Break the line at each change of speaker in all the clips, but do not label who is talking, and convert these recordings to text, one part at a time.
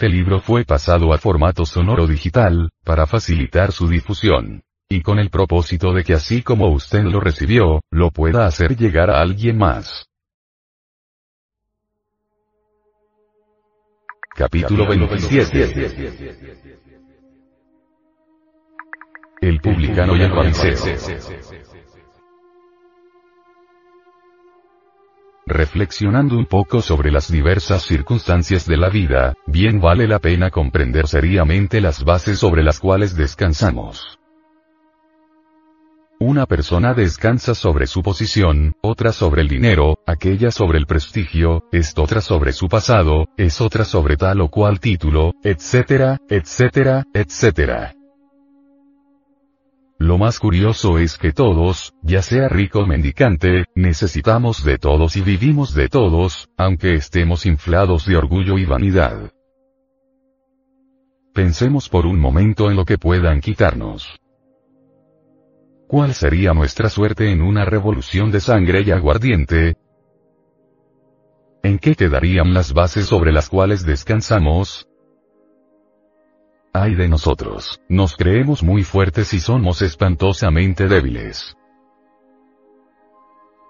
Este libro fue pasado a formato sonoro digital, para facilitar su difusión. Y con el propósito de que así como usted lo recibió, lo pueda hacer llegar a alguien más. Capítulo 27 El publicano y el fariseo. Reflexionando un poco sobre las diversas circunstancias de la vida, bien vale la pena comprender seriamente las bases sobre las cuales descansamos. Una persona descansa sobre su posición, otra sobre el dinero, aquella sobre el prestigio, es otra sobre su pasado, es otra sobre tal o cual título, etcétera, etcétera, etcétera. Lo más curioso es que todos, ya sea rico o mendicante, necesitamos de todos y vivimos de todos, aunque estemos inflados de orgullo y vanidad. Pensemos por un momento en lo que puedan quitarnos. ¿Cuál sería nuestra suerte en una revolución de sangre y aguardiente? ¿En qué quedarían las bases sobre las cuales descansamos? Ay de nosotros, nos creemos muy fuertes y somos espantosamente débiles.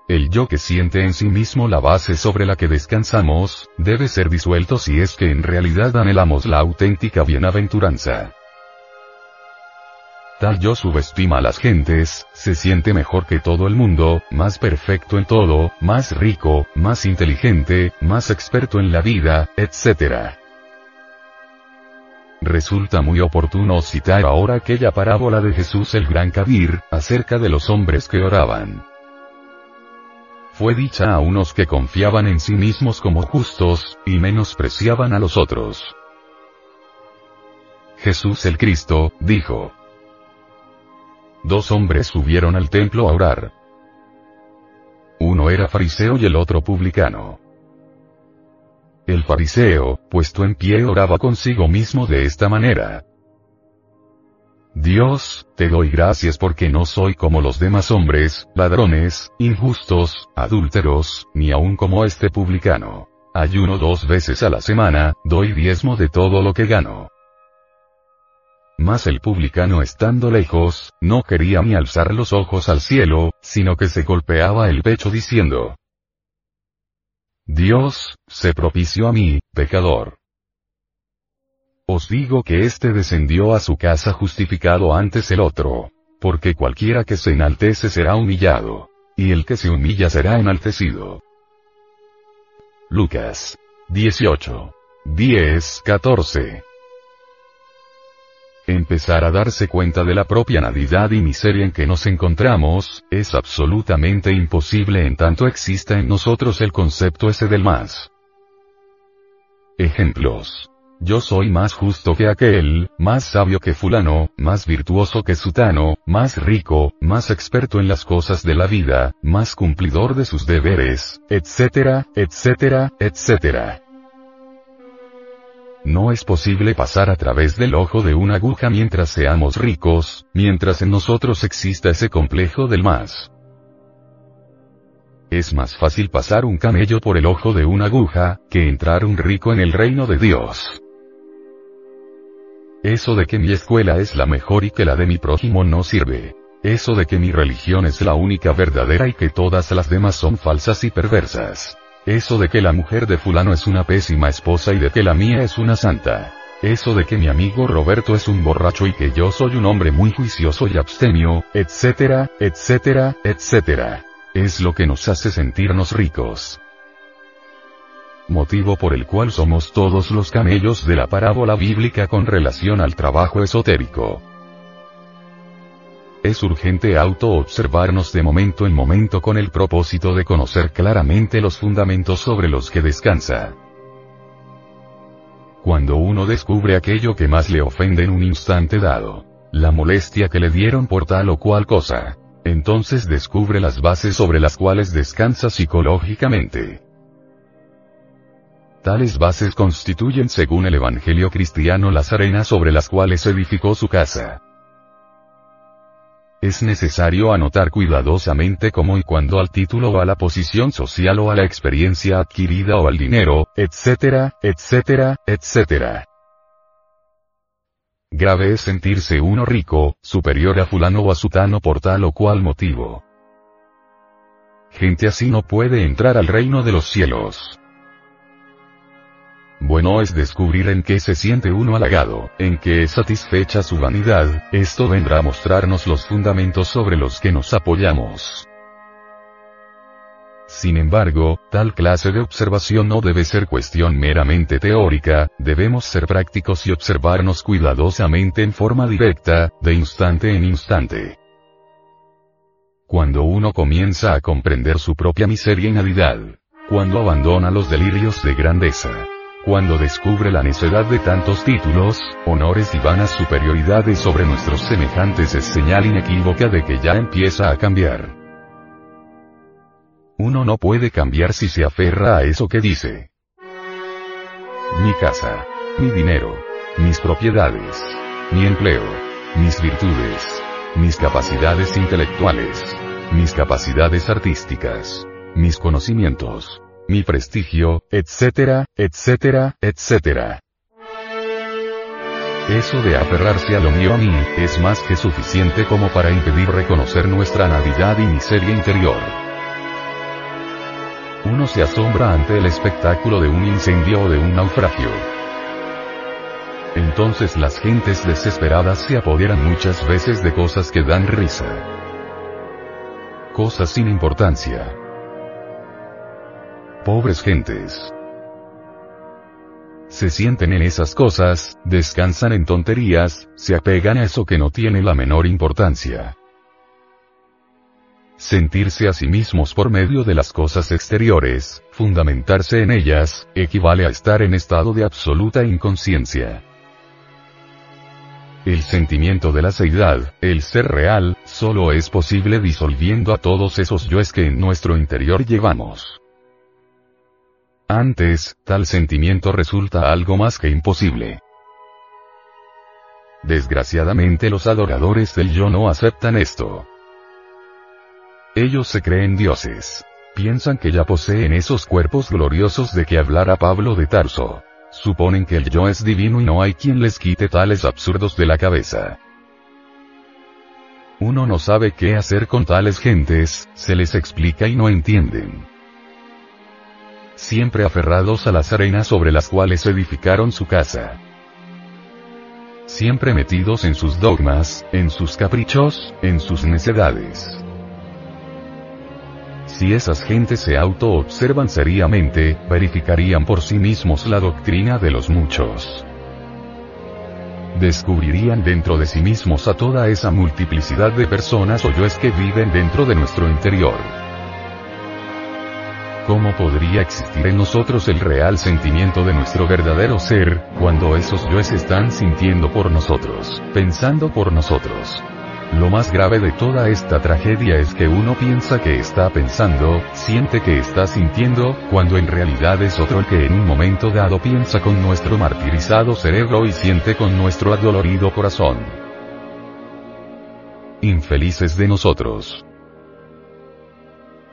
El yo que siente en sí mismo la base sobre la que descansamos, debe ser disuelto si es que en realidad anhelamos la auténtica bienaventuranza. Tal yo subestima a las gentes, se siente mejor que todo el mundo, más perfecto en todo, más rico, más inteligente, más experto en la vida, etc. Resulta muy oportuno citar ahora aquella parábola de Jesús el Gran Kabir, acerca de los hombres que oraban. Fue dicha a unos que confiaban en sí mismos como justos, y menospreciaban a los otros. Jesús el Cristo, dijo. Dos hombres subieron al templo a orar. Uno era fariseo y el otro publicano. El fariseo, puesto en pie, oraba consigo mismo de esta manera. Dios, te doy gracias porque no soy como los demás hombres, ladrones, injustos, adúlteros, ni aun como este publicano. Ayuno dos veces a la semana, doy diezmo de todo lo que gano. Mas el publicano estando lejos, no quería ni alzar los ojos al cielo, sino que se golpeaba el pecho diciendo, Dios, se propició a mí, pecador. Os digo que éste descendió a su casa justificado antes el otro. Porque cualquiera que se enaltece será humillado. Y el que se humilla será enaltecido. Lucas 18. 10, 14 empezar a darse cuenta de la propia nadidad y miseria en que nos encontramos, es absolutamente imposible en tanto exista en nosotros el concepto ese del más. Ejemplos. Yo soy más justo que aquel, más sabio que fulano, más virtuoso que sutano, más rico, más experto en las cosas de la vida, más cumplidor de sus deberes, etcétera, etcétera, etcétera. No es posible pasar a través del ojo de una aguja mientras seamos ricos, mientras en nosotros exista ese complejo del más. Es más fácil pasar un camello por el ojo de una aguja, que entrar un rico en el reino de Dios. Eso de que mi escuela es la mejor y que la de mi prójimo no sirve. Eso de que mi religión es la única verdadera y que todas las demás son falsas y perversas. Eso de que la mujer de fulano es una pésima esposa y de que la mía es una santa. Eso de que mi amigo Roberto es un borracho y que yo soy un hombre muy juicioso y abstemio, etcétera, etcétera, etcétera. Es lo que nos hace sentirnos ricos. Motivo por el cual somos todos los camellos de la parábola bíblica con relación al trabajo esotérico. Es urgente auto-observarnos de momento en momento con el propósito de conocer claramente los fundamentos sobre los que descansa. Cuando uno descubre aquello que más le ofende en un instante dado, la molestia que le dieron por tal o cual cosa, entonces descubre las bases sobre las cuales descansa psicológicamente. Tales bases constituyen según el Evangelio cristiano las arenas sobre las cuales edificó su casa. Es necesario anotar cuidadosamente cómo y cuándo al título o a la posición social o a la experiencia adquirida o al dinero, etcétera, etcétera, etcétera. Grave es sentirse uno rico, superior a fulano o a sutano por tal o cual motivo. Gente así no puede entrar al reino de los cielos. Bueno es descubrir en qué se siente uno halagado, en qué es satisfecha su vanidad, esto vendrá a mostrarnos los fundamentos sobre los que nos apoyamos. Sin embargo, tal clase de observación no debe ser cuestión meramente teórica, debemos ser prácticos y observarnos cuidadosamente en forma directa, de instante en instante. Cuando uno comienza a comprender su propia miseria y nalidad, cuando abandona los delirios de grandeza, cuando descubre la necedad de tantos títulos, honores y vanas superioridades sobre nuestros semejantes es señal inequívoca de que ya empieza a cambiar. Uno no puede cambiar si se aferra a eso que dice. Mi casa, mi dinero, mis propiedades, mi empleo, mis virtudes, mis capacidades intelectuales, mis capacidades artísticas, mis conocimientos, mi prestigio, etcétera, etcétera, etcétera. Eso de aferrarse a lo mío a mí, es más que suficiente como para impedir reconocer nuestra navidad y miseria interior. Uno se asombra ante el espectáculo de un incendio o de un naufragio. Entonces las gentes desesperadas se apoderan muchas veces de cosas que dan risa. Cosas sin importancia pobres gentes. Se sienten en esas cosas, descansan en tonterías, se apegan a eso que no tiene la menor importancia. Sentirse a sí mismos por medio de las cosas exteriores, fundamentarse en ellas, equivale a estar en estado de absoluta inconsciencia. El sentimiento de la seidad, el ser real, solo es posible disolviendo a todos esos yoes que en nuestro interior llevamos. Antes, tal sentimiento resulta algo más que imposible. Desgraciadamente los adoradores del yo no aceptan esto. Ellos se creen dioses. Piensan que ya poseen esos cuerpos gloriosos de que hablara Pablo de Tarso. Suponen que el yo es divino y no hay quien les quite tales absurdos de la cabeza. Uno no sabe qué hacer con tales gentes, se les explica y no entienden siempre aferrados a las arenas sobre las cuales edificaron su casa. Siempre metidos en sus dogmas, en sus caprichos, en sus necedades. Si esas gentes se auto-observan seriamente, verificarían por sí mismos la doctrina de los muchos. Descubrirían dentro de sí mismos a toda esa multiplicidad de personas o yoes que viven dentro de nuestro interior. ¿Cómo podría existir en nosotros el real sentimiento de nuestro verdadero ser, cuando esos yoes están sintiendo por nosotros, pensando por nosotros? Lo más grave de toda esta tragedia es que uno piensa que está pensando, siente que está sintiendo, cuando en realidad es otro el que en un momento dado piensa con nuestro martirizado cerebro y siente con nuestro adolorido corazón. Infelices de nosotros.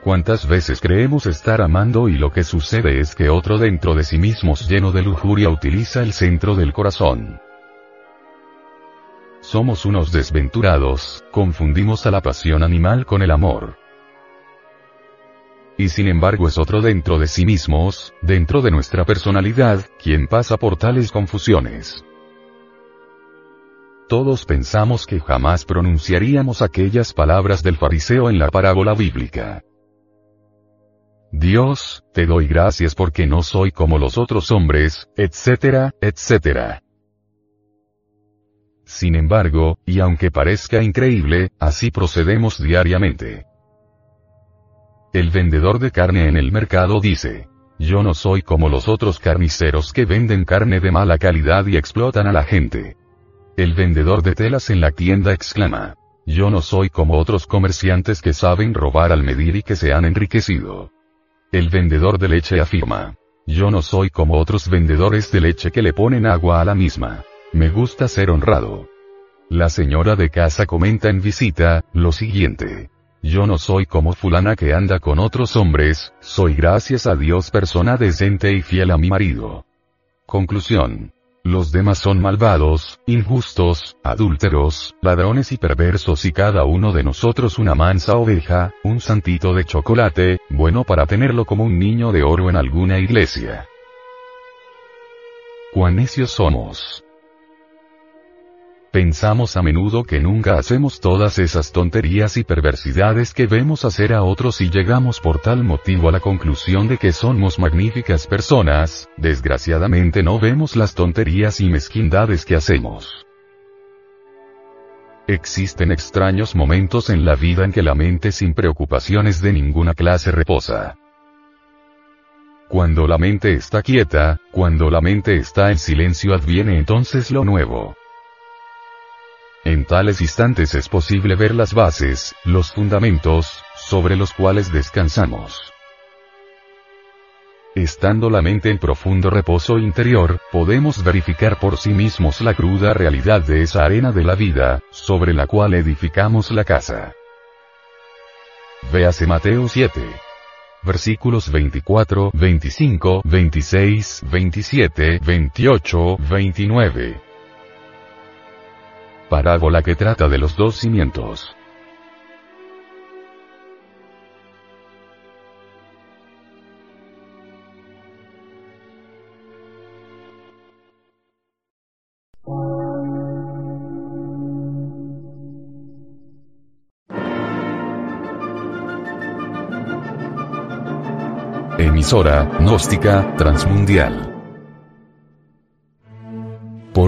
¿Cuántas veces creemos estar amando y lo que sucede es que otro dentro de sí mismos lleno de lujuria utiliza el centro del corazón? Somos unos desventurados, confundimos a la pasión animal con el amor. Y sin embargo es otro dentro de sí mismos, dentro de nuestra personalidad, quien pasa por tales confusiones. Todos pensamos que jamás pronunciaríamos aquellas palabras del fariseo en la parábola bíblica. Dios, te doy gracias porque no soy como los otros hombres, etcétera, etcétera. Sin embargo, y aunque parezca increíble, así procedemos diariamente. El vendedor de carne en el mercado dice, Yo no soy como los otros carniceros que venden carne de mala calidad y explotan a la gente. El vendedor de telas en la tienda exclama. Yo no soy como otros comerciantes que saben robar al medir y que se han enriquecido. El vendedor de leche afirma. Yo no soy como otros vendedores de leche que le ponen agua a la misma. Me gusta ser honrado. La señora de casa comenta en visita, lo siguiente. Yo no soy como fulana que anda con otros hombres, soy gracias a Dios persona decente y fiel a mi marido. Conclusión. Los demás son malvados, injustos, adúlteros, ladrones y perversos y cada uno de nosotros una mansa oveja, un santito de chocolate, bueno para tenerlo como un niño de oro en alguna iglesia. Cuán necios somos. Pensamos a menudo que nunca hacemos todas esas tonterías y perversidades que vemos hacer a otros y llegamos por tal motivo a la conclusión de que somos magníficas personas, desgraciadamente no vemos las tonterías y mezquindades que hacemos. Existen extraños momentos en la vida en que la mente sin preocupaciones de ninguna clase reposa. Cuando la mente está quieta, cuando la mente está en silencio adviene entonces lo nuevo. En tales instantes es posible ver las bases, los fundamentos, sobre los cuales descansamos. Estando la mente en profundo reposo interior, podemos verificar por sí mismos la cruda realidad de esa arena de la vida, sobre la cual edificamos la casa. Véase Mateo 7. Versículos 24, 25, 26, 27, 28, 29. Parábola que trata de los dos cimientos. Emisora, gnóstica, transmundial